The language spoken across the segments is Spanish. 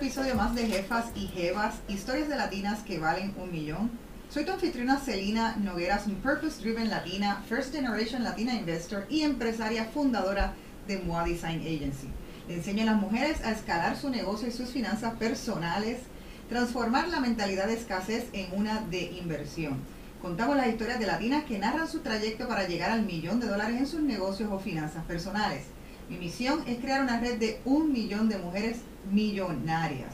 episodio más de Jefas y Jevas, historias de latinas que valen un millón. Soy tu anfitriona Celina Nogueras, un Purpose Driven Latina, First Generation Latina Investor y empresaria fundadora de MOA Design Agency. Le enseño a las mujeres a escalar su negocio y sus finanzas personales, transformar la mentalidad de escasez en una de inversión. Contamos las historias de latinas que narran su trayecto para llegar al millón de dólares en sus negocios o finanzas personales. Mi misión es crear una red de un millón de mujeres millonarias.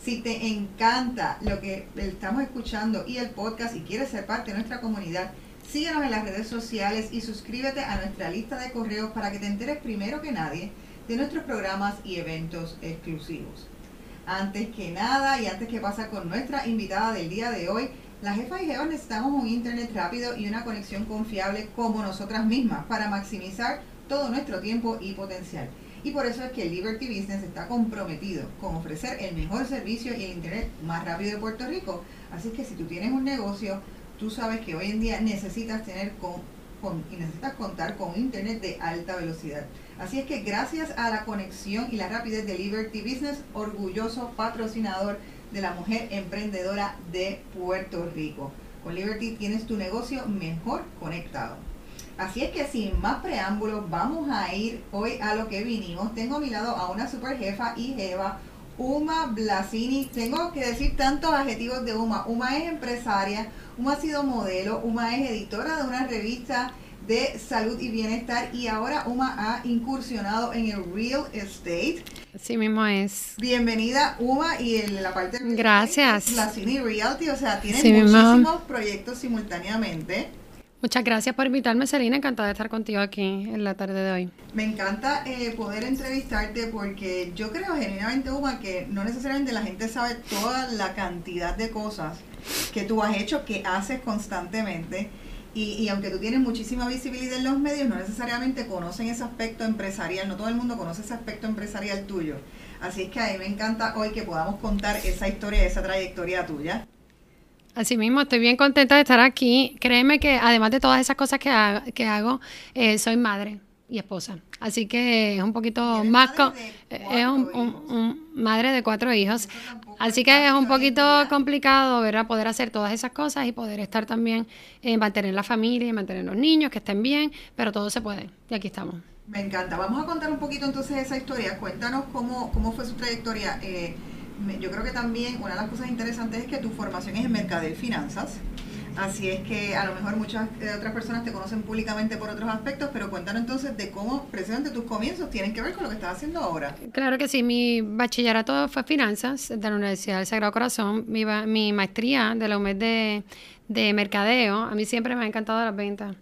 Si te encanta lo que estamos escuchando y el podcast y quieres ser parte de nuestra comunidad, síguenos en las redes sociales y suscríbete a nuestra lista de correos para que te enteres primero que nadie de nuestros programas y eventos exclusivos. Antes que nada y antes que pasa con nuestra invitada del día de hoy, las jefas y jefas necesitamos un internet rápido y una conexión confiable como nosotras mismas para maximizar todo nuestro tiempo y potencial. Y por eso es que Liberty Business está comprometido con ofrecer el mejor servicio y el internet más rápido de Puerto Rico. Así que si tú tienes un negocio, tú sabes que hoy en día necesitas tener con, y necesitas contar con internet de alta velocidad. Así es que gracias a la conexión y la rapidez de Liberty Business, orgulloso patrocinador de la mujer emprendedora de Puerto Rico. Con Liberty tienes tu negocio mejor conectado. Así es que sin más preámbulos, vamos a ir hoy a lo que vinimos. Tengo a mi lado a una super jefa y jeva, Uma Blasini. Tengo que decir tantos adjetivos de Uma. Uma es empresaria, Uma ha sido modelo, Uma es editora de una revista de salud y bienestar y ahora Uma ha incursionado en el real estate. Así mismo es. Bienvenida Uma y en la parte de Gracias. Blasini Realty, o sea, tiene muchísimos proyectos simultáneamente. Muchas gracias por invitarme, Selina. Encantada de estar contigo aquí en la tarde de hoy. Me encanta eh, poder entrevistarte porque yo creo genuinamente, Uma, que no necesariamente la gente sabe toda la cantidad de cosas que tú has hecho, que haces constantemente. Y, y, aunque tú tienes muchísima visibilidad en los medios, no necesariamente conocen ese aspecto empresarial, no todo el mundo conoce ese aspecto empresarial tuyo. Así es que a mí me encanta hoy que podamos contar esa historia, esa trayectoria tuya. Así mismo, estoy bien contenta de estar aquí. Créeme que además de todas esas cosas que, hago, eh, soy madre y esposa. Así que es un poquito más... es un, madre de cuatro hijos. Así que es un poquito complicado, ¿verdad? Poder hacer todas esas cosas y poder estar también, en mantener la familia y mantener los niños, que estén bien, pero todo se puede. Y aquí estamos. Me encanta. Vamos a contar un poquito entonces esa historia. Cuéntanos cómo, cómo fue su trayectoria. Eh, yo creo que también una de las cosas interesantes es que tu formación es en mercado y finanzas. Así es que a lo mejor muchas eh, otras personas te conocen públicamente por otros aspectos, pero cuéntanos entonces de cómo precisamente tus comienzos tienen que ver con lo que estás haciendo ahora. Claro que sí, mi bachillerato fue finanzas de la Universidad del Sagrado Corazón, mi, mi maestría de la UMED de, de mercadeo, a mí siempre me ha encantado las ventas.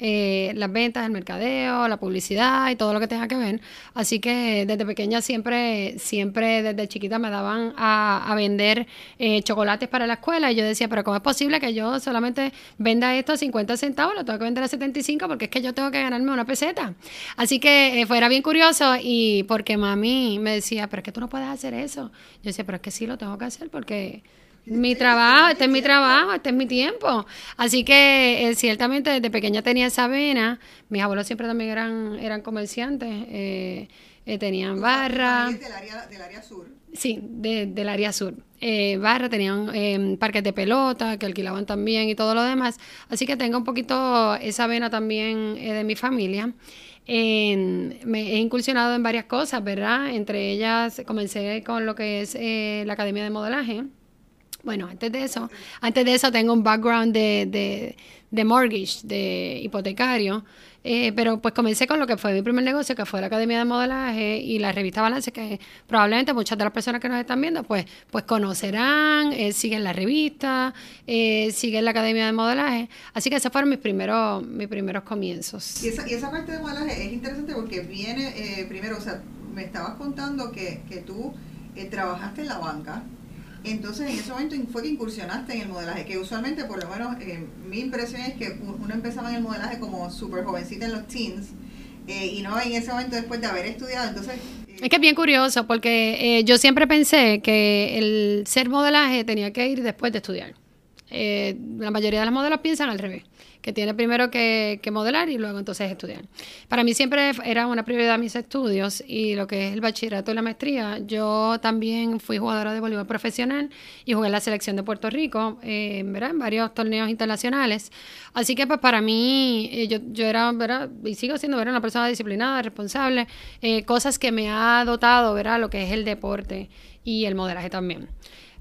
Eh, las ventas, el mercadeo, la publicidad y todo lo que tenga que ver. Así que desde pequeña siempre, siempre desde chiquita me daban a, vender eh, chocolates para la escuela y yo decía, pero ¿cómo es posible que yo solamente venda esto a 50 centavos? Lo tengo que vender a 75 porque es que yo tengo que ganarme una peseta. Así que eh, fuera bien curioso y porque mami me decía, pero es que tú no puedes hacer eso. Yo decía, pero es que sí lo tengo que hacer porque mi trabajo, este es mi trabajo, este es mi tiempo. Así que eh, ciertamente desde pequeña tenía esa vena. Mis abuelos siempre también eran, eran comerciantes, eh, eh, tenían barra. Del área, del área sur. Sí, del área sur. barra, tenían em, parques de pelota que alquilaban también y todo lo demás. Así que tengo un poquito esa vena también de mi familia. me he incursionado en varias cosas, ¿verdad? Entre ellas comencé con lo que es la Academia de Modelaje bueno, antes de eso, antes de eso tengo un background de, de, mortgage, de hipotecario, eh, pero pues comencé con lo que fue mi primer negocio, que fue la Academia de Modelaje y la revista Balance, que probablemente muchas de las personas que nos están viendo pues, pues conocerán, eh, siguen la revista, eh, siguen la Academia de Modelaje. Así que esos fueron mis primeros, mis primeros comienzos. Y esa, y esa parte de modelaje es interesante porque viene, primero, o sea, me estabas contando que, que tú trabajaste en la banca, entonces, en ese momento fue que incursionaste en el modelaje, que usualmente, por lo menos, eh, mi impresión es que uno empezaba en el modelaje como súper jovencita en los teens, eh, y no en ese momento después de haber estudiado. Entonces. Eh, es que es bien curioso, porque yo siempre pensé que el ser modelaje tenía que ir después de estudiar. Eh, la mayoría de los modelos piensan al revés que tiene primero que, modelar y luego entonces estudiar. Para mí siempre era una prioridad mis estudios y lo que es el bachillerato y la maestría. Yo también fui jugadora de voleibol profesional y jugué en la selección de Puerto Rico eh, en varios torneos internacionales. Así que pues para mí eh, yo, yo era, y sigo siendo una persona disciplinada, responsable, cosas que me ha dotado ¿verdad? lo que es el deporte y el modelaje también.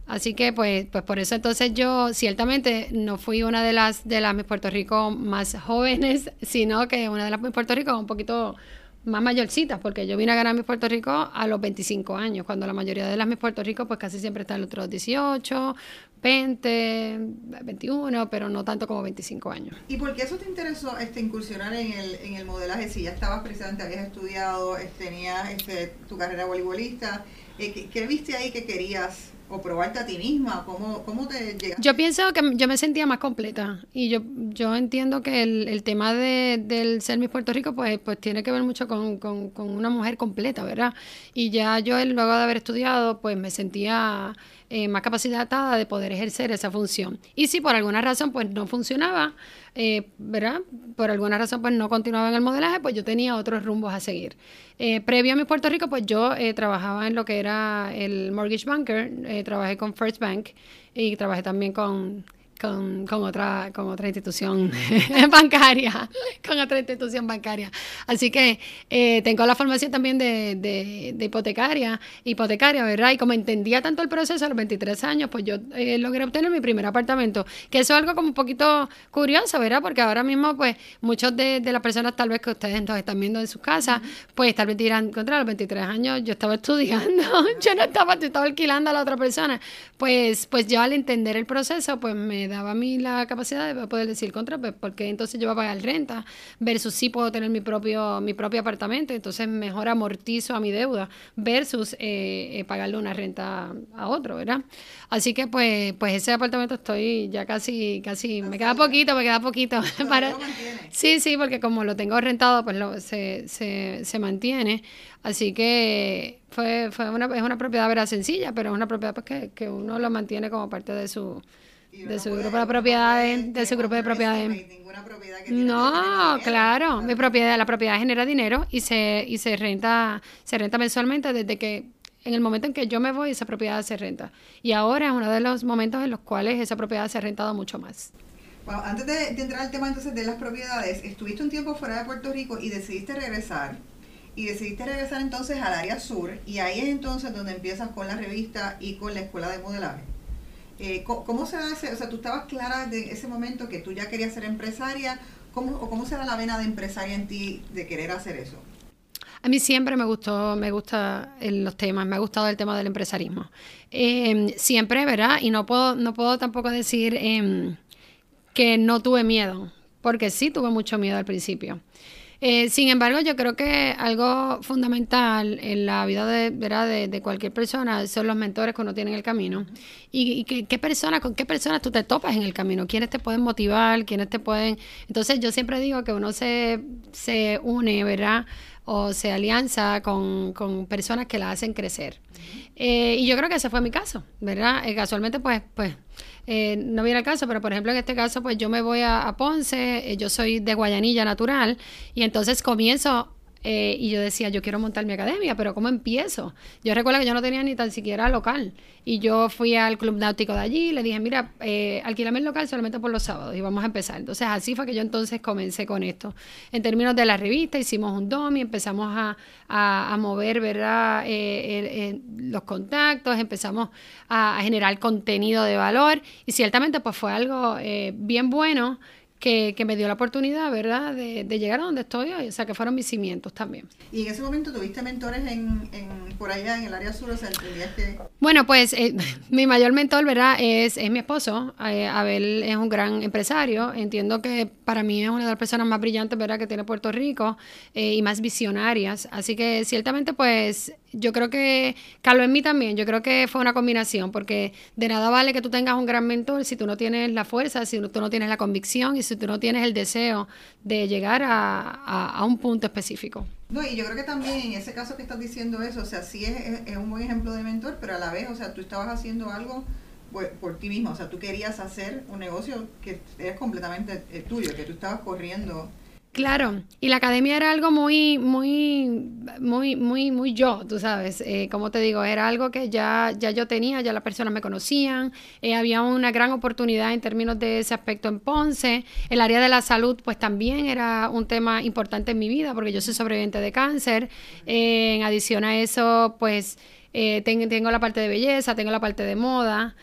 Así que pues, pues por eso entonces yo ciertamente no fui una de las de las Miss Puerto Rico más jóvenes, sino que una de las Miss Puerto Rico un poquito más mayorcitas, porque yo vine a ganar Miss Puerto Rico a los 25 años, cuando la mayoría de las Miss Puerto Rico pues casi siempre están los otros 18, 20, 21, pero no tanto como 25 años. ¿Y por qué eso te interesó este, incursionar en el, en el modelaje? Si ya estabas precisamente, habías estudiado, este, tenías este, tu carrera voleibolista, eh, ¿qué, ¿qué viste ahí que querías o probarte a ti misma? ¿Cómo, cómo te llegaste? Yo pienso que yo me sentía más completa y yo, yo entiendo que el, el tema de, del ser mi Puerto Rico pues, pues tiene que ver mucho con, con, con una mujer completa, ¿verdad? Y ya yo luego de haber estudiado pues me sentía eh, más capacitada de poder ejercer esa función. Y si por alguna razón pues no funcionaba, eh, ¿verdad? Por alguna razón pues no continuaba en el modelaje, pues yo tenía otros rumbos a seguir. Eh, previo a mi Puerto Rico, pues yo trabajaba en lo que era el mortgage banker, trabajé con First Bank y trabajé también con con, con, otra, con otra institución bancaria, con otra institución bancaria. Así que eh, tengo la formación también de, de, hipotecaria, hipotecaria, ¿verdad? Y como entendía tanto el proceso a los 23 años, pues yo eh, logré obtener mi primer apartamento, que eso es algo como un poquito curioso, ¿verdad? Porque ahora mismo, pues, muchos de, de las personas tal vez que ustedes nos están viendo en sus casas, pues tal vez dirán, contra los 23 años yo estaba estudiando, yo no estaba, yo estaba alquilando a la otra persona. Pues, pues yo al entender el proceso, pues me daba a mí la capacidad de poder decir contra, pues porque entonces yo voy a pagar renta versus si puedo tener mi propio, mi propio apartamento, entonces mejor amortizo a mi deuda versus eh, eh, pagarle una renta a otro, ¿verdad? Así que pues, pues ese apartamento estoy ya casi, casi, me queda poquito, me queda poquito. Para, sí, sí, porque como lo tengo rentado, pues lo, se, se, se mantiene. Así que fue, fue una, es una propiedad vera sencilla, pero es una propiedad pues, que, que uno lo mantiene como parte de su de su grupo de propiedades, de su grupo de propiedades. No, claro, mi propiedad, la propiedad genera dinero y se y se renta, se renta mensualmente desde que en el momento en que yo me voy esa propiedad se renta. Y ahora es uno de los momentos en los cuales esa propiedad se ha rentado mucho más. Bueno, antes de, de entrar al tema entonces de las propiedades, estuviste un tiempo fuera de Puerto Rico y decidiste regresar y decidiste regresar entonces al área sur y ahí es entonces donde empiezas con la revista y con la escuela de modelaje. Eh, ¿cómo, se hace? O sea, tú estabas clara de ese momento que tú ya querías ser empresaria. ¿Cómo, o ¿Cómo se da la vena de empresaria en ti de querer hacer eso? A mí siempre me gustó, me gusta los temas, me ha gustado el tema del empresarismo. Em, siempre, ¿verdad? Y no puedo, no puedo tampoco decir em, que no tuve miedo, porque sí tuve mucho miedo al principio. Eh, sin embargo, yo creo que algo fundamental en la vida de, ¿verdad? de, cualquier persona son los mentores que uno tiene en el camino. Y, qué personas, con qué personas tú te topas en el camino, quiénes te pueden motivar, quiénes te pueden... Entonces yo siempre digo que uno se, se une, ¿verdad? O se alianza con, con personas que la hacen crecer. Eh, y yo creo que ese fue mi caso, ¿verdad? Eh, casualmente, pues, pues eh, no viene al caso, pero por ejemplo en este caso, pues yo me voy a, Ponce, yo soy de Guayanilla natural, y entonces comienzo eh, y yo decía, yo quiero montar mi academia, pero ¿cómo empiezo? Yo recuerdo que yo no tenía ni tan siquiera local. Y yo fui al club náutico de allí y le dije, mira, eh, alquilame el local solamente por los sábados y vamos a empezar. Entonces así fue que yo entonces comencé con esto. En términos de la revista, hicimos un DOMI, empezamos a, a, mover, ¿verdad? Eh, los contactos, empezamos a, a, generar contenido de valor y ciertamente pues fue algo eh, bien bueno que, que, me dio la oportunidad, ¿verdad?, de, de, llegar a donde estoy hoy, o sea, que fueron mis cimientos también. ¿Y en ese momento tuviste mentores en, en por allá en el área sur? O sea, que... Bueno, pues eh, mi mayor mentor, ¿verdad?, es, es mi esposo. Eh, Abel es un gran empresario. Entiendo que para mí es una de las personas más brillantes, ¿verdad?, que tiene Puerto Rico eh, y más visionarias. Así que ciertamente, pues yo creo que caló en mí también, yo creo que fue una combinación, porque de nada vale que tú tengas un gran mentor si tú no tienes la fuerza, si tú no tienes la convicción y si tú no tienes el deseo de llegar a, un punto específico. No, y yo creo que también en ese caso que estás diciendo eso, o sea, sí es, es, un buen ejemplo de mentor, pero a la vez, o sea, tú estabas haciendo algo por ti mismo, o sea, tú querías hacer un negocio que es completamente eh, tuyo, que tú estabas corriendo Claro, y la academia era algo muy, muy, muy, muy, muy yo, tú sabes, eh, como te digo, era algo que ya, ya yo tenía, ya las personas me conocían, eh, había una gran oportunidad en términos de ese aspecto en Ponce, el área de la salud pues también era un tema importante en mi vida porque yo soy sobreviviente de cáncer, eh, en adición a eso pues tengo, tengo la parte de belleza, tengo la parte de moda,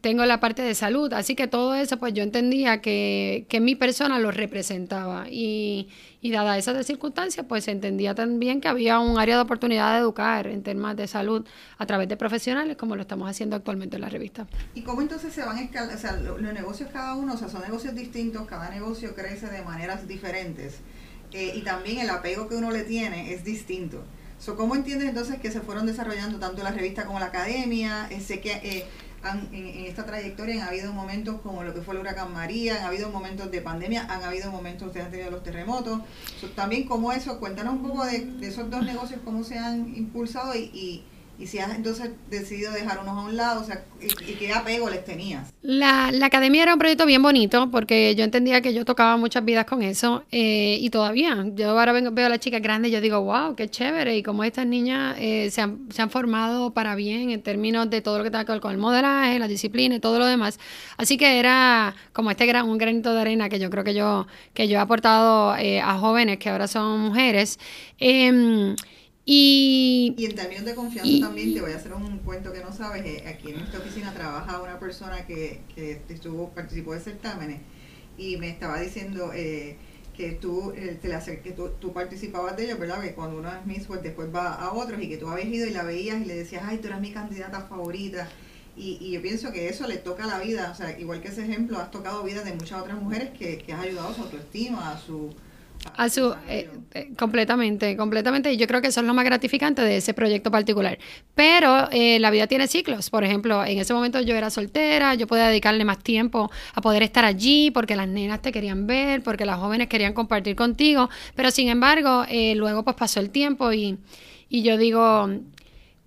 tengo la parte de salud, así que todo eso pues yo entendía que, que mi persona lo representaba y, y dada esas circunstancias pues entendía también que había un área de oportunidad de educar en temas de salud a través de profesionales como lo estamos haciendo actualmente en la revista. ¿Y cómo entonces se van a escalar, o sea, los, negocios cada uno, o sea, son negocios distintos, cada negocio crece de maneras diferentes eh, y también el apego que uno le tiene es distinto. So, ¿Cómo entiendes entonces que se fueron desarrollando tanto la revista como la academia? Eh, sé que en, esta trayectoria han habido momentos como lo que fue el huracán María, han habido momentos de pandemia, han habido momentos, han tenido los terremotos. también como eso, cuéntanos un poco de, esos dos negocios, cómo se han impulsado y si has entonces decidido dejar unos a un lado, o sea, ¿y, qué apego les tenías? La, la, academia era un proyecto bien bonito porque yo entendía que yo tocaba muchas vidas con eso eh, y todavía. Yo ahora veo a las chicas grandes y yo digo, wow, qué chévere. Y como estas niñas eh, se, han, se han formado para bien en términos de todo lo que tiene que con el modelaje, la disciplina y todo lo demás. Así que era como este gran, un granito de arena que yo creo que yo, que yo he aportado eh, a jóvenes que ahora son mujeres. Eh, y, en términos de confianza también te voy a hacer un cuento que no sabes. Eh, aquí en esta oficina trabaja una persona que, que estuvo participó de certámenes y me estaba diciendo eh, que tú eh, te la, que tú, participabas de ellos, ¿verdad? Que cuando uno es Miss, pues después va a otros y que tú habías ido y la veías y le decías, ay, tú eres mi candidata favorita. Y, y, yo pienso que eso le toca la vida, o sea, igual que ese ejemplo, has tocado vida de muchas otras mujeres que, que has ayudado a su autoestima, a su eh, eh, completamente, completamente. Y yo creo que eso es lo más gratificante de ese proyecto particular. Pero eh, la vida tiene ciclos. Por ejemplo, en ese momento yo era soltera, yo podía dedicarle más tiempo a poder estar allí porque las nenas te querían ver, porque las jóvenes querían compartir contigo. Pero sin embargo, luego pues pasó el tiempo y, y yo digo,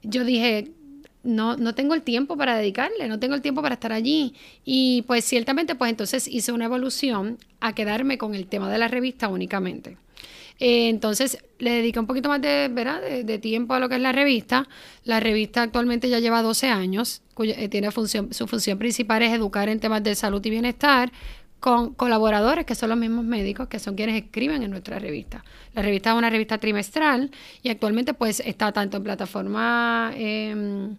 yo dije, no, no tengo el tiempo para dedicarle, no tengo el tiempo para estar allí. Y pues ciertamente, pues entonces hice una evolución a quedarme con el tema de la revista únicamente. Eh, entonces le dediqué un poquito más de, ¿verdad? De, tiempo a lo que es la revista. La revista actualmente ya lleva 12 años, cuya, eh, tiene función, su función principal es educar en temas de salud y bienestar con colaboradores que son los mismos médicos que son quienes escriben en nuestra revista. La revista es una revista trimestral y actualmente pues está tanto en plataforma... Em,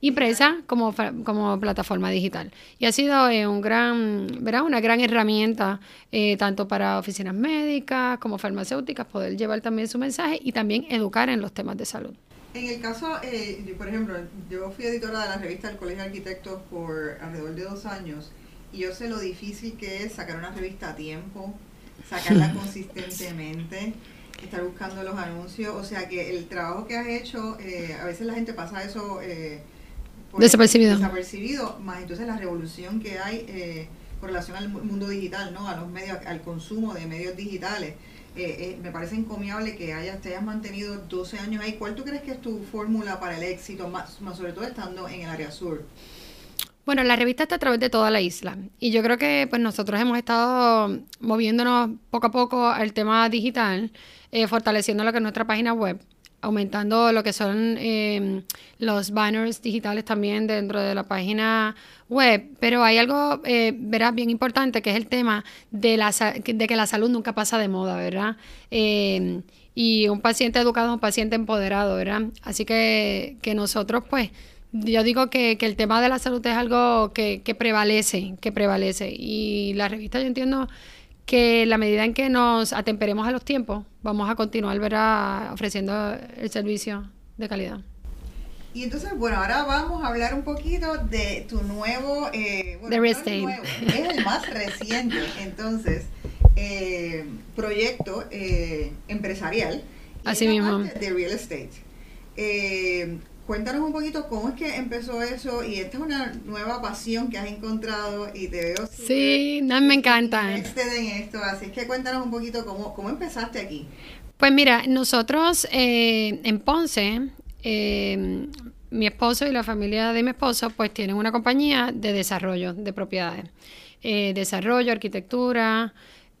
impresa como, como plataforma digital. Y ha sido eh, un gran, ¿verdad? una gran herramienta eh, tanto para oficinas médicas como farmacéuticas poder llevar también su mensaje y también educar en los temas de salud. En el caso, eh, por ejemplo, yo fui editora de la revista del Colegio de Arquitectos por alrededor de dos años y yo sé lo difícil que es sacar una revista a tiempo, sacarla consistentemente estar buscando los anuncios, o sea que el trabajo que has hecho, a veces la gente pasa eso eh, desapercibido. Desapercibido, más entonces la revolución que hay eh, con relación al mundo digital, ¿no? A los medios, al consumo de medios digitales. Eh, eh, me parece encomiable que hayas, te hayas mantenido 12 años ahí. ¿Cuál tú crees que es tu fórmula para el éxito, más, más sobre todo estando en el área sur? Bueno, la revista está a través de toda la isla y yo creo que pues nosotros hemos estado moviéndonos poco a poco al tema digital, fortaleciendo lo que es nuestra página web aumentando lo que son em, los banners digitales también dentro de la página web, pero hay algo, eh, verás, bien importante, que es el tema de, la, de que la salud nunca pasa de moda, ¿verdad? Em, y un paciente educado es un paciente empoderado, ¿verdad? Así que, que nosotros, pues, yo digo que, que, el tema de la salud es algo que, que prevalece, que prevalece. Y la revista, yo entiendo que la medida en que nos atemperemos a los tiempos, vamos a continuar ¿verdad? ofreciendo el servicio de calidad. Y entonces, bueno, ahora vamos a hablar un poquito de tu nuevo... Eh, real estate. es el más reciente, entonces, eh, proyecto eh, empresarial. Así mismo. De real estate. Cuéntanos un poquito cómo es que empezó eso y esta es una nueva pasión que has encontrado y te veo... Sí, no, me encanta. en esto, así que cuéntanos un poquito cómo, cómo empezaste aquí. Pues mira, nosotros eh, en Ponce, eh, mi esposo y la familia de mi esposo pues tienen una compañía de desarrollo de propiedades. Eh, desarrollo, arquitectura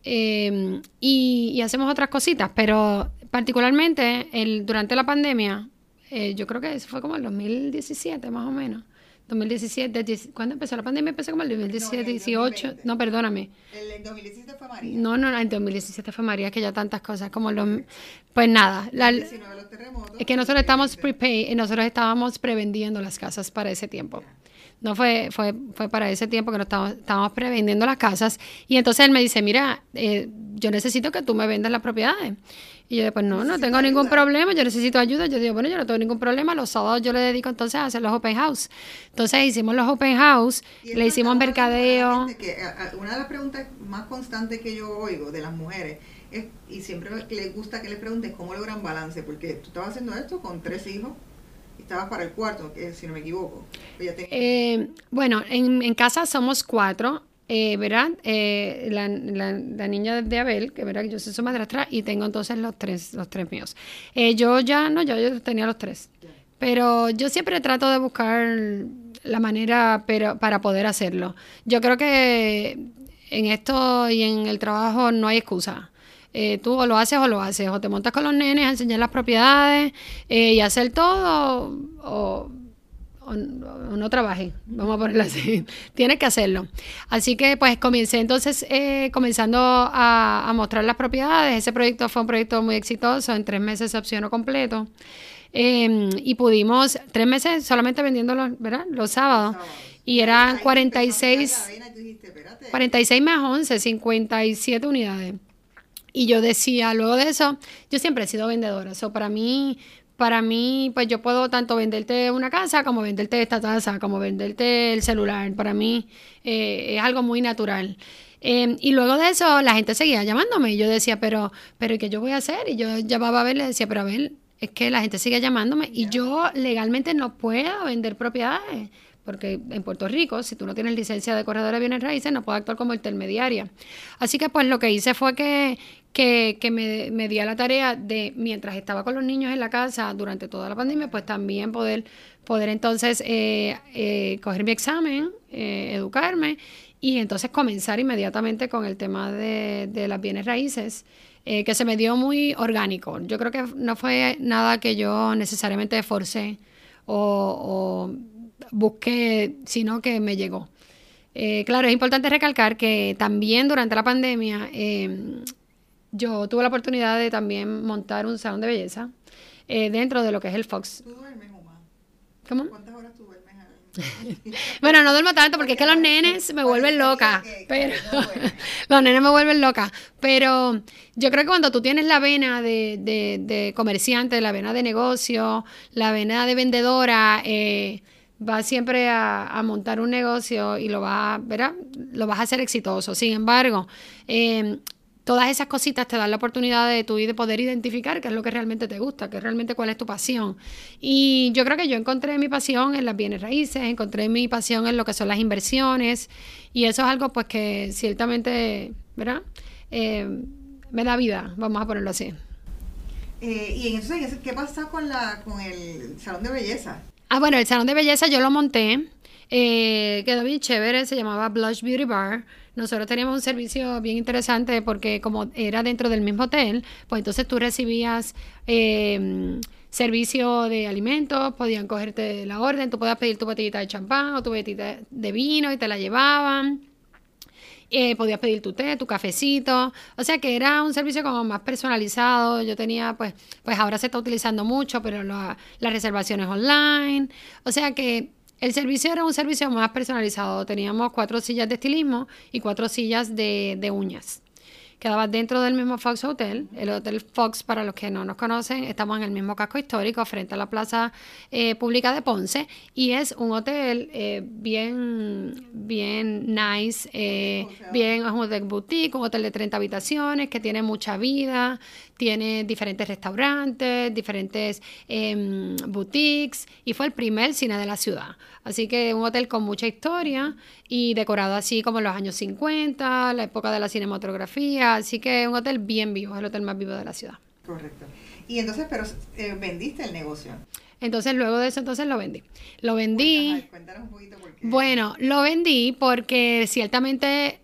em, y, hacemos otras cositas, pero particularmente el, durante la pandemia, eh, yo creo que fue como el 2017 más o menos. 2017, ¿cuándo empezó la pandemia? Empezó como el 2017, 18, no, perdóname. El 2017 fue María. No, no, el 2017 fue María, que ya tantas cosas como los... Pues nada, la, es que nosotros estamos prepay, nosotros estábamos prevendiendo las casas para ese tiempo. No fue, fue, fue para ese tiempo que nos estábamos, estábamos prevendiendo las casas. Y entonces él me dice, mira, eh, yo necesito que tú me vendas las propiedades. Y yo, pues no, no tengo ningún problema, yo necesito ayuda. Yo digo, bueno, yo no tengo ningún problema, los sábados yo le dedico entonces a hacer los open house. Entonces hicimos los open house, le hicimos mercadeo. Que, una de las preguntas más constantes que yo oigo de las mujeres es, y siempre les gusta que les preguntes cómo logran balance, porque tú estabas haciendo esto con tres hijos estabas para el cuarto, si no me equivoco. Eh, bueno, en, en, casa somos cuatro. Eh, ¿verdad? Eh, la, la, niña de Abel, que verá que yo soy su madrastra, y tengo entonces los tres, los tres míos. Eh, yo ya, no, yo, yo tenía los tres. Pero yo siempre trato de buscar la manera pero, para poder hacerlo. Yo creo que en esto y en el trabajo no hay excusa. Eh, tú o lo haces o lo haces, o te montas con los nenes a enseñar las propiedades eh, y hacer todo, o, o, no trabaje, vamos a ponerlo así, tienes que hacerlo. Así que pues comencé entonces eh, comenzando a, mostrar las propiedades, ese proyecto fue un proyecto muy exitoso, en tres meses se opcionó completo. Em, y pudimos, tres meses solamente vendiendo los, ¿verdad? los sábados. Y eran 46, 46 más 11, 57 unidades. Y yo decía, luego de eso, yo siempre he sido vendedora. eso para mí, para mí, pues yo puedo tanto venderte una casa como venderte esta taza, como venderte el celular. Para mí eh, es algo muy natural. Em, y luego de eso, la gente seguía llamándome. Y yo decía, pero, pero ¿qué yo voy a hacer? Y yo llamaba a ver, le decía, pero a ver, es que la gente sigue llamándome y yo legalmente no puedo vender propiedades. Porque en Puerto Rico, si tú no tienes licencia de corredor de bienes raíces, no puedo actuar como intermediaria. Así que pues lo que hice fue que, que, me, me, di a la tarea de, mientras estaba con los niños en la casa durante toda la pandemia, pues también poder, poder entonces eh, eh, coger mi examen, eh, educarme y entonces comenzar inmediatamente con el tema de, las bienes raíces. que se me dio muy orgánico. Yo creo que no fue nada que yo necesariamente forcé o busqué, sino que me llegó. claro, es importante recalcar que también durante la pandemia yo tuve la oportunidad de también montar un salón de belleza eh, dentro de lo que es el Fox. ¿Tú duermes, ¿Cómo? ¿Cuántas horas tú duermes? bueno, no duermo tanto porque es que los nenes me vuelven loca. Pero los nenes me vuelven loca. Pero yo creo que cuando tú tienes la vena de, de, comerciante, la vena de negocio, la vena de vendedora, eh, vas siempre a, a, montar un negocio y lo vas, ¿verdad? lo vas a hacer exitoso. Sin embargo, eh, todas esas cositas te dan la oportunidad de tú de poder identificar qué es lo que realmente te gusta, qué realmente cuál es tu pasión. Y yo creo que yo encontré mi pasión en las bienes raíces, encontré mi pasión en lo que son las inversiones y eso es algo pues que ciertamente, ¿verdad? Eh, me da vida, vamos a ponerlo así. Eh, y entonces, ¿qué pasa con, la, con el salón de belleza? Ah, bueno, el salón de belleza yo lo monté, eh, quedó bien chévere, se llamaba Blush Beauty Bar. Nosotros teníamos un servicio bien interesante porque como era dentro del mismo hotel, pues entonces tú recibías eh, servicio de alimentos, podían cogerte la orden, tú podías pedir tu botellita de champán o tu botellita de vino y te la llevaban. Eh, podías pedir tu té, tu cafecito, o sea que era un servicio como más personalizado. Yo tenía, pues, pues ahora se está utilizando mucho, pero las reservaciones online, o sea que el servicio era un servicio más personalizado. Teníamos cuatro sillas de estilismo y cuatro sillas de, de uñas quedaba dentro del mismo Fox Hotel. El Hotel Fox, para los que no nos conocen, estamos en el mismo casco histórico, frente a la Plaza eh, Pública de Ponce, y es un hotel eh, bien, bien nice, eh, bien, es un hotel boutique, un hotel de 30 habitaciones que tiene mucha vida, tiene diferentes restaurantes, diferentes em, boutiques, y fue el primer cine de la ciudad. Así que un hotel con mucha historia y decorado así como en los años 50, la época de la cinematografía, así que un hotel bien vivo, es el hotel más vivo de la ciudad. Correcto. Y entonces, pero eh, vendiste el negocio. Entonces luego de eso entonces lo vendí. Lo vendí. Cuéntanos, un poquito por qué. Bueno, lo vendí porque ciertamente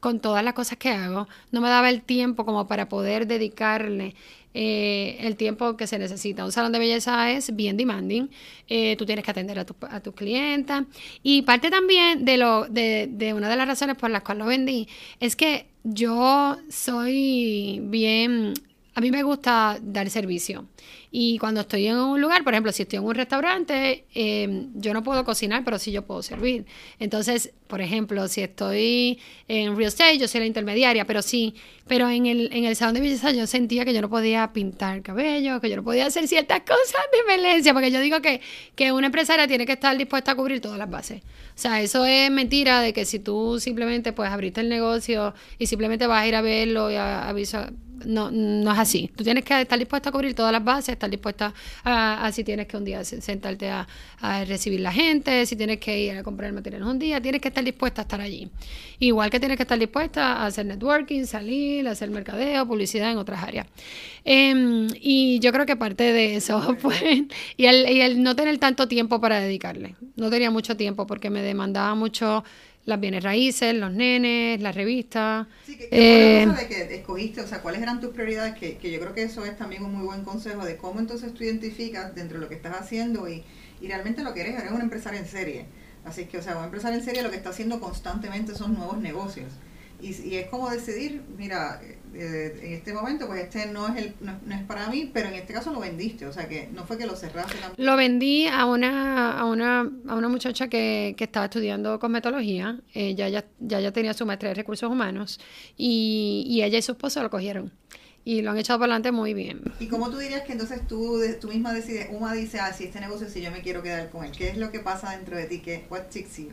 con todas las cosas que hago, no me daba el tiempo como para poder dedicarle eh, el tiempo que se necesita. Un salón de belleza es bien demanding, eh, tú tienes que atender a tu, a tu clienta y parte también de, lo, de, de una de las razones por las cuales lo vendí es que yo soy bien, a mí me gusta dar servicio. Y cuando estoy en un lugar, por ejemplo, si estoy en un restaurante, em, yo no puedo cocinar, pero sí yo puedo servir. Entonces, por ejemplo, si estoy en real estate, yo soy la intermediaria, pero sí, pero en el, en el salón de belleza yo sentía que yo no podía pintar cabello, que yo no podía hacer ciertas cosas de violencia, porque yo digo que, que una empresaria tiene que estar dispuesta a cubrir todas las bases. O sea, eso es mentira de que si tú simplemente pues abriste el negocio y simplemente vas a ir a verlo y a avisar no, no es así. Tú tienes que estar dispuesta a cubrir todas las bases, estar dispuesta a, si tienes que un día sentarte a, recibir la gente, si tienes que ir a comprar materiales un día, tienes que estar dispuesta a estar allí. Igual que tienes que estar dispuesta a hacer networking, salir, hacer mercadeo, publicidad en otras áreas. Em, y yo creo que parte de eso, pues, y el, y el no tener tanto tiempo para dedicarle. No tenía mucho tiempo porque me demandaba mucho las bienes raíces, los nenes, las revistas. Sí, que, que eh, de que escogiste, o sea, cuáles eran tus prioridades, que, que, yo creo que eso es también un muy buen consejo de cómo entonces tú identificas dentro de lo que estás haciendo y, y realmente lo que eres, eres un empresario en serie. Así que, o sea, un empresario en serie lo que está haciendo constantemente son nuevos negocios. Y, y es como decidir, mira, eh, en este momento, pues este no es, el, no, es para mí, pero en este caso lo vendiste, o sea que no fue que lo cerraste. Lo vendí a una, a una, a una muchacha que, que estaba estudiando cosmetología, ella ya, ya, ya tenía su maestría de recursos humanos y, y ella y su esposo lo cogieron y lo han echado para adelante muy bien. ¿Y cómo tú dirías que entonces tú, tú misma decides, Uma dice, ah, si este negocio, si yo me quiero quedar con él, ¿qué es lo que pasa dentro de ti? ¿Qué, what ticks you?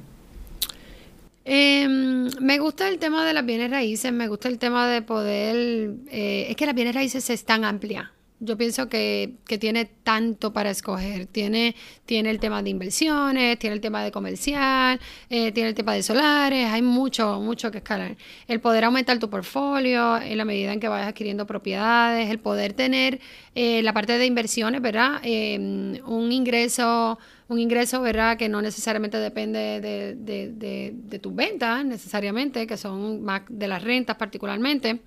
Eh, me gusta el tema de las bienes raíces, me gusta el tema de poder, eh, es que las bienes raíces es tan amplia. Yo pienso que, que, tiene tanto para escoger. Tiene, tiene el tema de inversiones, tiene el tema de comercial, eh, tiene el tema de solares, hay mucho, mucho que escalar. El poder aumentar tu portfolio en la medida en que vayas adquiriendo propiedades, el poder tener eh, la parte de inversiones, ¿verdad? Eh, un ingreso un ingreso, ¿verdad? Que no necesariamente depende de, de, de, tus ventas, necesariamente, que son más de las rentas particularmente.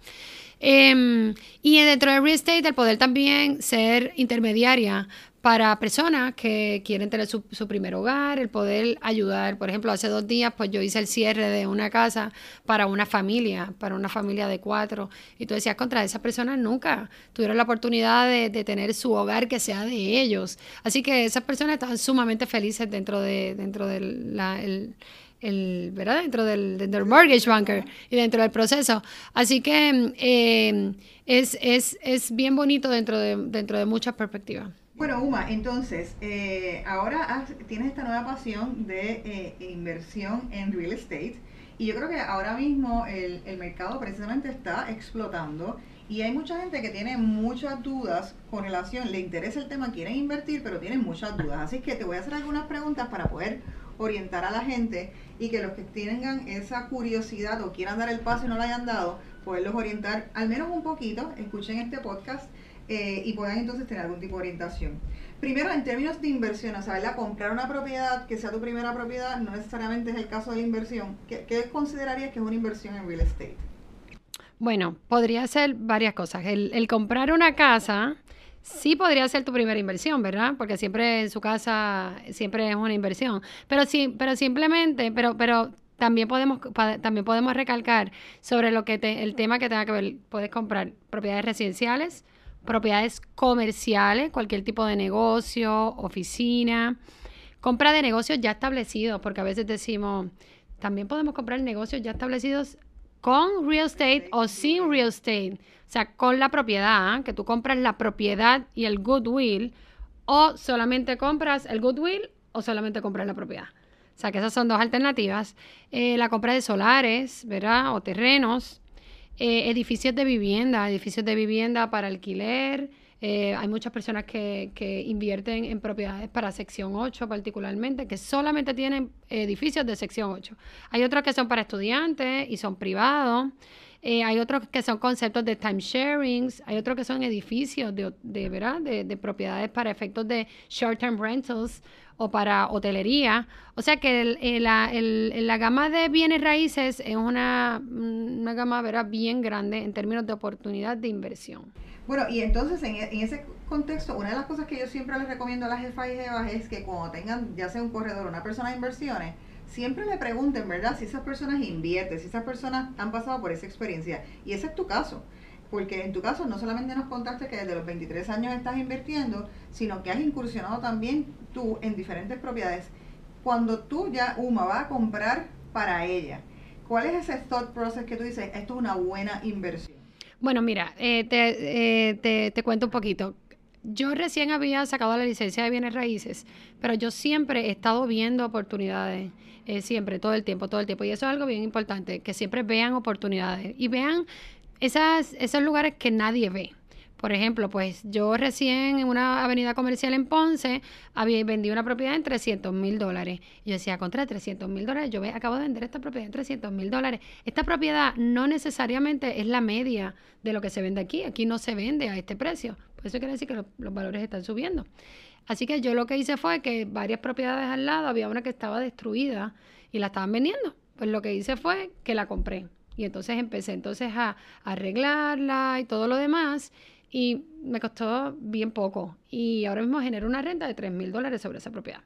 Em, y dentro de real estate, el poder también ser intermediaria para personas que quieren tener su, su, primer hogar, el poder ayudar. Por ejemplo, hace dos días, pues yo hice el cierre de una casa para una familia, para una familia de cuatro. Y tú decías, contra esas personas nunca tuvieron la oportunidad de, de tener su hogar que sea de ellos. Así que esas personas estaban sumamente felices dentro de, dentro de la, el, el, ¿verdad? dentro del, del, mortgage banker y dentro del proceso. Así que eh, es, es, es bien bonito dentro de, dentro de muchas perspectivas. Bueno, Uma, entonces, eh, ahora tienes esta nueva pasión de eh, inversión en real estate y yo creo que ahora mismo el, el, mercado precisamente está explotando y hay mucha gente que tiene muchas dudas con relación, le interesa el tema, quieren invertir, pero tienen muchas dudas. Así que te voy a hacer algunas preguntas para poder orientar a la gente y que los que tengan esa curiosidad o quieran dar el paso y no lo hayan dado, poderlos orientar al menos un poquito, escuchen este podcast eh, y puedan entonces tener algún tipo de orientación. Primero, en términos de inversión, o sea, comprar una propiedad que sea tu primera propiedad no necesariamente es el caso de inversión. ¿Qué, qué considerarías que es una inversión en real estate? Bueno, podría ser varias cosas. El, el comprar una casa sí podría ser tu primera inversión, ¿verdad? Porque siempre en su casa siempre es una inversión. Pero sí, pero simplemente, pero, pero también podemos, también podemos recalcar sobre lo que el tema que tenga que ver, puedes comprar propiedades residenciales, propiedades comerciales, cualquier tipo de negocio, oficina, compra de negocios ya establecidos, porque a veces decimos, también podemos comprar negocios ya establecidos con real estate o sin real estate. O sea, con la propiedad, ¿ah? que tú compras la propiedad y el goodwill, o solamente compras el goodwill o solamente compras la propiedad. O sea, que esas son dos alternativas. Eh, la compra de solares, ¿verdad? O terrenos, eh, edificios de vivienda, edificios de vivienda para alquiler. Eh, hay muchas personas que, que, invierten en propiedades para sección 8 particularmente, que solamente tienen edificios de sección 8. Hay otros que son para estudiantes y son privados. Eh, hay otros que son conceptos de time sharings, hay otros que son edificios de, ¿verdad? De, de, propiedades para efectos de short-term rentals o para hotelería. O sea que el, la, la, gama de bienes raíces es una, una gama ¿verdad? bien grande en términos de oportunidad de inversión. Bueno, y entonces en, en, ese contexto, una de las cosas que yo siempre les recomiendo a las jefas y jefas es que cuando tengan ya sea un corredor una persona de inversiones, siempre le pregunten, ¿verdad? Si esas personas invierten, si esas personas han pasado por esa experiencia. Y ese es tu caso. Porque en tu caso no solamente nos contaste que desde los 23 años estás invirtiendo, sino que has incursionado también tú en diferentes propiedades. Cuando tú ya, Uma, va a comprar para ella, ¿cuál es ese thought process que tú dices, esto es una buena inversión? Bueno, mira, eh, te, eh, te, te cuento un poquito. Yo recién había sacado la licencia de bienes raíces, pero yo siempre he estado viendo oportunidades, eh, siempre, todo el tiempo, todo el tiempo. Y eso es algo bien importante, que siempre vean oportunidades y vean esas, esos lugares que nadie ve. Por ejemplo, pues yo recién en una avenida comercial en Ponce había vendido una propiedad en 300 mil dólares. Yo decía, contra 300 mil dólares, yo acabo de vender esta propiedad en 300 mil dólares. Esta propiedad no necesariamente es la media de lo que se vende aquí. Aquí no se vende a este precio. Por eso quiere decir que los valores están subiendo. Así que yo lo que hice fue que varias propiedades al lado, había una que estaba destruida y la estaban vendiendo. Pues lo que hice fue que la compré. Y entonces empecé entonces a arreglarla y todo lo demás y me costó bien poco. Y ahora mismo genero una renta de 3 mil dólares sobre esa propiedad.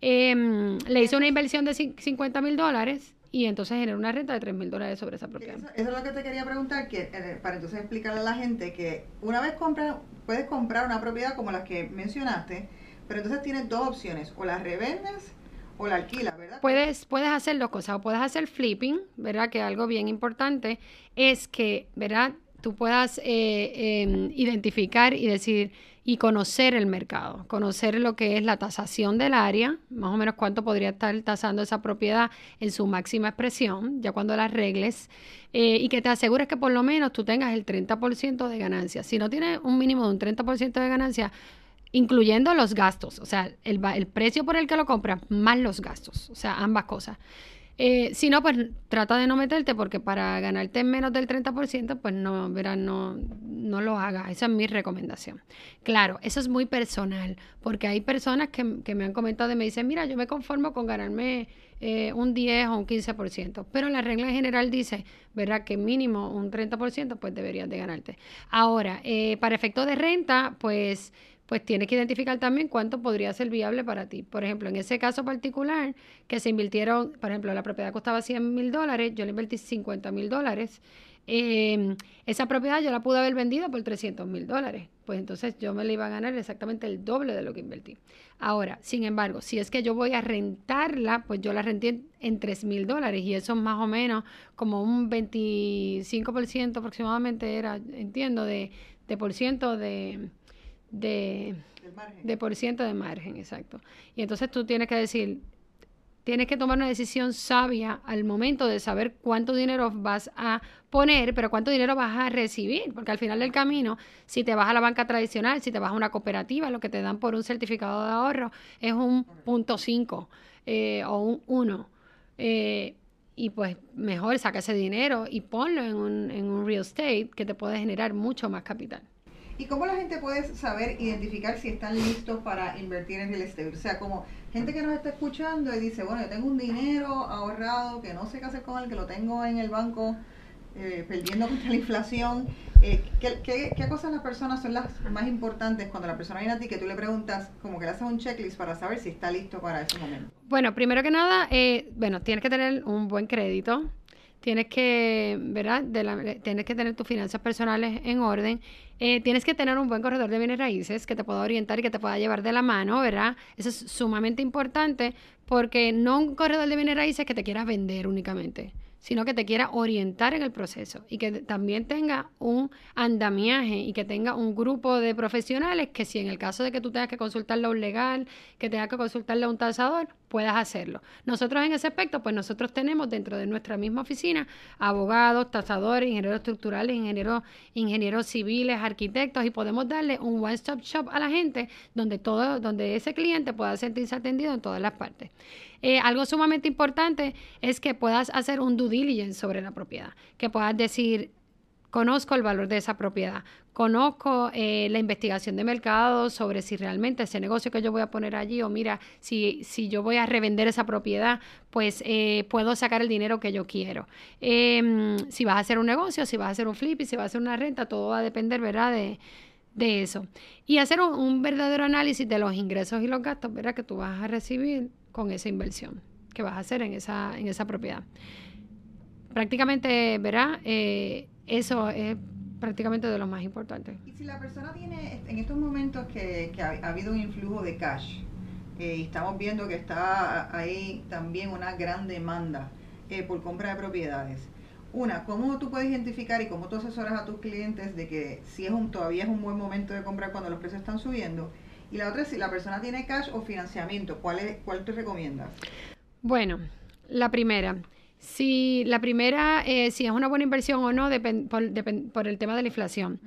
Em, le hice una inversión de 50 mil dólares y entonces genero una renta de 3 mil dólares sobre esa propiedad. Eso, es lo que te quería preguntar, que eh, para entonces explicarle a la gente que una vez compras, puedes comprar una propiedad como las que mencionaste, pero entonces tienes dos opciones, o la revendes o la alquilas, ¿verdad? Puedes, puedes hacer dos cosas, o puedes hacer flipping, ¿verdad? Que algo bien importante es que, ¿verdad? Tú puedas eh, em, identificar y decir y conocer el mercado, conocer lo que es la tasación del área, más o menos cuánto podría estar tasando esa propiedad en su máxima expresión, ya cuando la arregles, eh, y que te asegures que por lo menos tú tengas el 30% de ganancia. Si no tienes un mínimo de un 30% de ganancia, incluyendo los gastos, o sea, el, el precio por el que lo compras más los gastos, o sea, ambas cosas. Eh, si no, pues trata de no meterte porque para ganarte menos del 30%, pues no, verás, no, no lo hagas. Esa es mi recomendación. Claro, eso es muy personal, porque hay personas que, que me han comentado y me dicen, mira, yo me conformo con ganarme eh, un 10 o un 15%, pero la regla general dice, ¿verdad? Que mínimo un 30% pues deberías de ganarte. Ahora, eh, para efecto de renta, pues pues tienes que identificar también cuánto podría ser viable para ti. Por ejemplo, en ese caso particular, que se invirtieron, por ejemplo, la propiedad costaba 100 mil dólares, yo le invertí 50 mil dólares. Em, esa propiedad yo la pude haber vendido por 300 mil dólares. Pues entonces yo me la iba a ganar exactamente el doble de lo que invertí. Ahora, sin embargo, si es que yo voy a rentarla, pues yo la renté en 3 mil dólares y eso es más o menos como un 25% aproximadamente era, entiendo, de, de por ciento de de, de por ciento de margen, exacto. Y entonces tú tienes que decir, tienes que tomar una decisión sabia al momento de saber cuánto dinero vas a poner, pero cuánto dinero vas a recibir, porque al final del camino, si te vas a la banca tradicional, si te vas a una cooperativa, lo que te dan por un certificado de ahorro es un punto 5 eh, o un 1. Eh, y pues mejor saca ese dinero y ponlo en un, en un real estate que te puede generar mucho más capital. ¿Y cómo la gente puede saber, identificar si están listos para invertir en real estate? O sea, como gente que nos está escuchando y dice, bueno, yo tengo un dinero ahorrado que no sé qué hacer con él, que lo tengo en el banco eh, perdiendo contra la inflación. Eh, ¿qué, cosas las personas son las más importantes cuando la persona viene a ti que tú le preguntas, como que le haces un checklist para saber si está listo para ese momento? Bueno, primero que nada, eh, bueno, tienes que tener un buen crédito tienes que, ¿verdad? tienes que tener tus finanzas personales en orden. Eh, tienes que tener un buen corredor de bienes raíces que te pueda orientar y que te pueda llevar de la mano, ¿verdad? Eso es sumamente importante porque no un corredor de bienes raíces que te quiera vender únicamente, sino que te quiera orientar en el proceso y que también tenga un andamiaje y que tenga un grupo de profesionales que si en el caso de que tú tengas que consultarle a un legal, que tengas que consultarle a un tasador, puedas hacerlo. Nosotros en ese aspecto, pues nosotros tenemos dentro de nuestra misma oficina abogados, tasadores, ingenieros estructurales, ingenieros, ingenieros civiles, arquitectos y podemos darle un one-stop shop a la gente donde todo, donde ese cliente pueda sentirse atendido en todas las partes. Eh, algo sumamente importante es que puedas hacer un due diligence sobre la propiedad, que puedas decir, conozco el valor de esa propiedad, conozco eh, la investigación de mercado sobre si realmente ese negocio que yo voy a poner allí o mira, si, si yo voy a revender esa propiedad, pues eh, puedo sacar el dinero que yo quiero. Em, si vas a hacer un negocio, si vas a hacer un flip y si vas a hacer una renta, todo va a depender, ¿verdad? De, de eso. Y hacer un, verdadero análisis de los ingresos y los gastos, ¿verdad? Que tú vas a recibir con esa inversión que vas a hacer en esa, en esa propiedad. Prácticamente, ¿verdad? Eh, eso es prácticamente de lo más importante. Y si la persona tiene, en estos momentos que, ha, habido un influjo de cash, eh, y estamos viendo que está ahí también una gran demanda eh, por compra de propiedades. Una, ¿cómo tú puedes identificar y cómo tú asesoras a tus clientes de que si es un todavía es un buen momento de comprar cuando los precios están subiendo? Y la otra es si la persona tiene cash o financiamiento, ¿cuál, es, cuál te recomiendas? Bueno, la primera, si la primera, eh, si es una buena inversión o no, por, por, el tema de la inflación.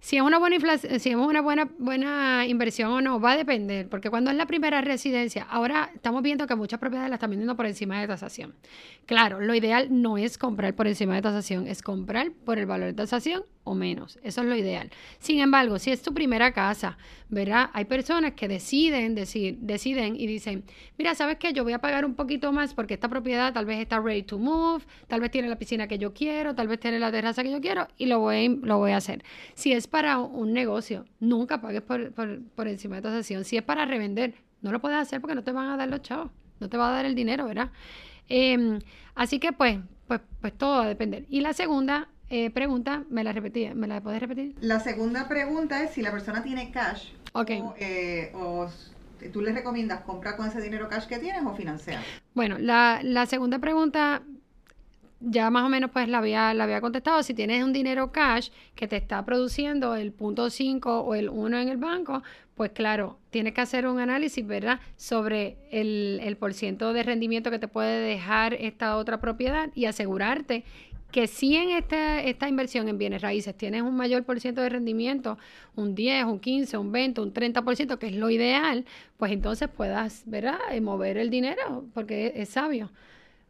Si es una buena inflación, si es una buena, buena inversión o no, va a depender, porque cuando es la primera residencia, ahora estamos viendo que muchas propiedades las están vendiendo por encima de tasación. Claro, lo ideal no es comprar por encima de tasación, es comprar por el valor de tasación o menos. Eso es lo ideal. Sin embargo, si es tu primera casa, ¿verdad? Hay personas que deciden, decir, deciden y dicen, mira, ¿sabes qué? Yo voy a pagar un poquito más porque esta propiedad tal vez está ready to move, tal vez tiene la piscina que yo quiero, tal vez tiene la terraza que yo quiero y lo voy, lo voy a hacer. Si es para un negocio, nunca pagues por, por, por encima de tasación. Si es para revender, no lo puedes hacer porque no te van a dar los chavos, no te va a dar el dinero, ¿verdad? Em, así que pues, pues, pues todo va a depender. Y la segunda eh, pregunta, me la repetí, ¿me la puedes repetir? La segunda pregunta es si la persona tiene cash okay. o, eh, tú le recomiendas comprar con ese dinero cash que tienes o financiar. Bueno, la, la segunda pregunta ya más o menos pues la había, la había contestado. Si tienes un dinero cash que te está produciendo el punto 5 o el 1 en el banco, pues claro, tienes que hacer un análisis, ¿verdad? Sobre el, el por ciento de rendimiento que te puede dejar esta otra propiedad y asegurarte que si en esta, esta inversión en bienes raíces tienes un mayor por ciento de rendimiento, un 10, un 15, un 20, un 30%, que es lo ideal, pues entonces puedas, ¿verdad?, eh, mover el dinero, porque es, sabio.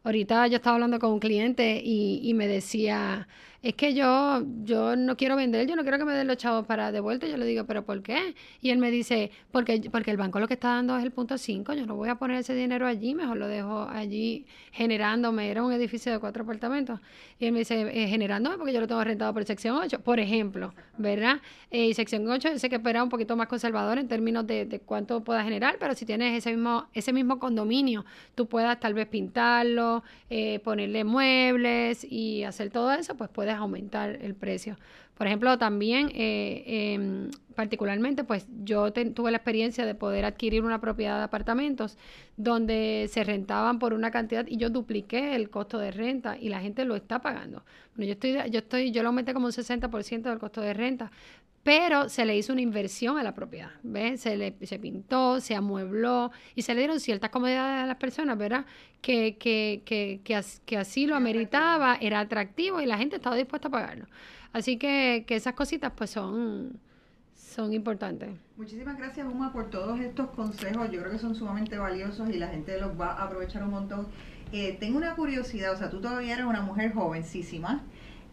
Ahorita yo estaba hablando con un cliente y, y me decía, es que yo, yo no quiero vender, yo no quiero que me den los chavos para de vuelta. Yo le digo, ¿pero por qué? Y él me dice, porque, porque el banco lo que está dando es el punto 5, yo no voy a poner ese dinero allí, mejor lo dejo allí generándome. Era un edificio de cuatro apartamentos. Y él me dice, eh, generándome porque yo lo tengo rentado por sección 8, por ejemplo, ¿verdad? Eh, y sección 8 sé que espera un poquito más conservador en términos de, de cuánto pueda generar, pero si tienes ese mismo, ese mismo condominio, tú puedas tal vez pintarlo, eh, ponerle muebles y hacer todo eso, pues puedes aumentar el precio. Por ejemplo, también, eh, em, particularmente, pues yo tuve la experiencia de poder adquirir una propiedad de apartamentos donde se rentaban por una cantidad y yo dupliqué el costo de renta y la gente lo está pagando. Bueno, yo estoy, yo estoy, yo lo aumenté como un 60% del costo de renta, pero se le hizo una inversión a la propiedad, ¿ves? Se, le, se pintó, se amuebló y se le dieron ciertas comodidades a las personas, ¿verdad? Que, que, que, que, así lo ameritaba, era atractivo y la gente estaba dispuesta a pagarlo. Así que, que esas cositas pues son, son importantes. Muchísimas gracias, Uma, por todos estos consejos. Yo creo que son sumamente valiosos y la gente los va a aprovechar un montón. Eh, tengo una curiosidad, o sea, tú todavía eres una mujer jovencísima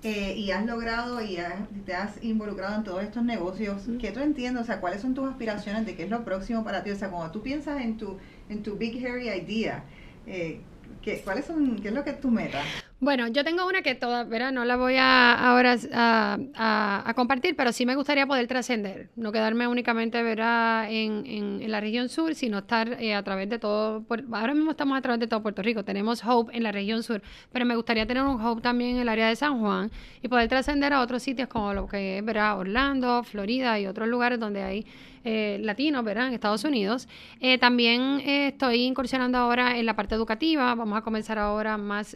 eh, y has logrado y te has involucrado en todos estos negocios, ¿qué tú entiendes? O sea, ¿cuáles son tus aspiraciones de qué es lo próximo para ti? O sea, cuando tú piensas en tu, en tu Big Hairy Idea, eh, ¿qué, ¿cuáles son, qué es lo que es tu meta? Bueno, yo tengo una que toda, ¿verdad? No la voy a ahora a, compartir, pero sí me gustaría poder trascender, no quedarme únicamente, ¿verdad? En, en, la región sur, sino estar eh, a través de todo, ahora mismo estamos a través de todo Puerto Rico, tenemos Hope en la región sur, pero me gustaría tener un Hope también en el área de San Juan y poder trascender a otros sitios como lo que es, ¿verdad? Orlando, Florida y otros lugares donde hay eh, latinos, ¿verdad? En Estados Unidos. Eh, también eh, estoy incursionando ahora en la parte educativa. Vamos a comenzar ahora más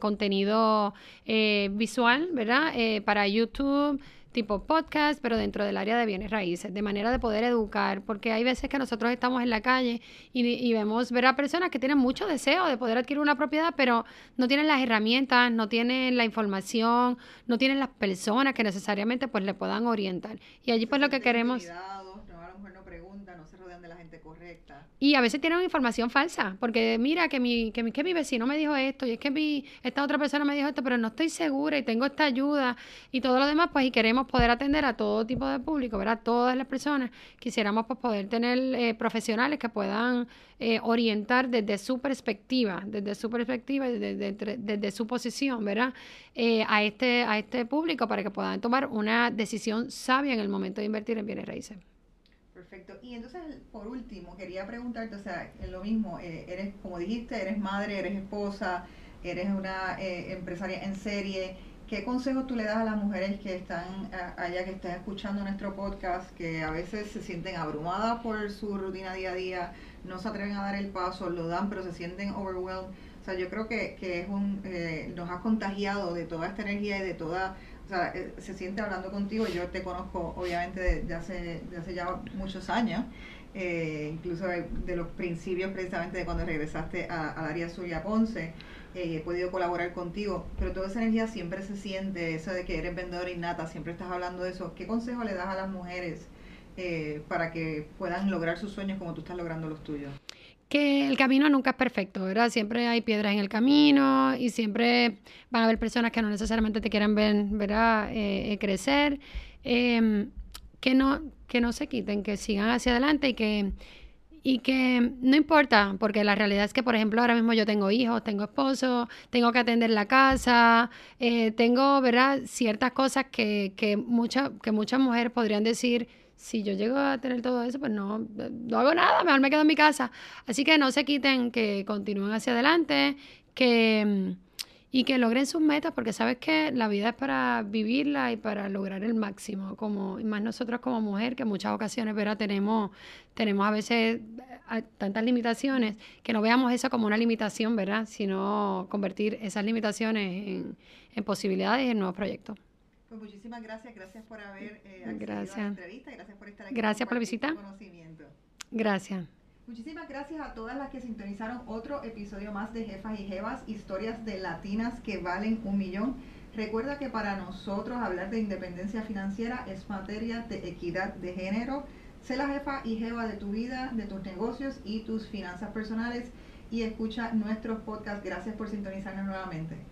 contenido visual, ¿verdad? para YouTube. tipo podcast, pero dentro del área de bienes raíces, de manera de poder educar, porque hay veces que nosotros estamos en la calle y, vemos ver a personas que tienen mucho deseo de poder adquirir una propiedad, pero no tienen las herramientas, no tienen la información, no tienen las personas que necesariamente pues le puedan orientar. Y allí pues lo que queremos de la gente correcta. Y a veces tienen información falsa, porque mira que mi, que mi, que mi vecino me dijo esto, y es que mi, esta otra persona me dijo esto, pero no estoy segura y tengo esta ayuda y todo lo demás, pues y queremos poder atender a todo tipo de público, ¿verdad? Todas las personas. Quisiéramos pues poder tener eh, profesionales que puedan eh, orientar desde su perspectiva, desde su perspectiva, desde, desde, su posición, ¿verdad? Eh, a, este, a este público para que puedan tomar una decisión sabia en el momento de invertir en bienes raíces. Perfecto. Y entonces, por último, quería preguntarte, o sea, lo mismo, eh, eres, como dijiste, eres madre, eres esposa, eres una eh, empresaria en serie. ¿Qué consejos tú le das a las mujeres que están allá, que están escuchando nuestro podcast, que a veces se sienten abrumadas por su rutina día a día, no se atreven a dar el paso, lo dan, pero se sienten overwhelmed? O sea, yo creo que, que es un, eh, nos ha contagiado de toda esta energía y de toda sea, eh, se siente hablando contigo. Yo te conozco, obviamente, de, hace, de hace ya muchos años, eh, incluso de, los principios precisamente de cuando regresaste al área suya Ponce. Eh, he podido colaborar contigo, pero toda esa energía siempre se siente, eso de que eres vendedora innata, siempre estás hablando de eso. ¿Qué consejo le das a las mujeres para que puedan lograr sus sueños como tú estás logrando los tuyos? Que el camino nunca es perfecto, ¿verdad? Siempre hay piedras en el camino y siempre van a haber personas que no necesariamente te quieran ver, ¿verdad? Eh, eh, crecer. Em, que, no, que no se quiten, que sigan hacia adelante y que, no importa, porque la realidad es que, por ejemplo, ahora mismo yo tengo hijos, tengo esposo, tengo que atender la casa, eh, tengo, ¿verdad? Ciertas cosas que, que, que muchas mujeres podrían decir si yo llego a tener todo eso, pues no, no hago nada, mejor me quedo en mi casa. Así que no se quiten, que continúen hacia adelante, que y que logren sus metas, porque sabes que la vida es para vivirla y para lograr el máximo, como y más nosotros como mujer, que en muchas ocasiones ¿verdad? tenemos tenemos a veces tantas limitaciones, que no veamos eso como una limitación, ¿verdad? Sino convertir esas limitaciones en, en posibilidades y en nuevos proyectos. Pues muchísimas gracias, gracias por haber eh, gracias. a la entrevista, gracias por estar aquí. Gracias por la visita. Gracias. Muchísimas gracias a todas las que sintonizaron otro episodio más de Jefas y Jevas, historias de latinas que valen un millón. Recuerda que para nosotros hablar de independencia financiera es materia de equidad de género. Sé la jefa y jeva de tu vida, de tus negocios y tus finanzas personales y escucha nuestros podcasts. Gracias por sintonizarnos nuevamente.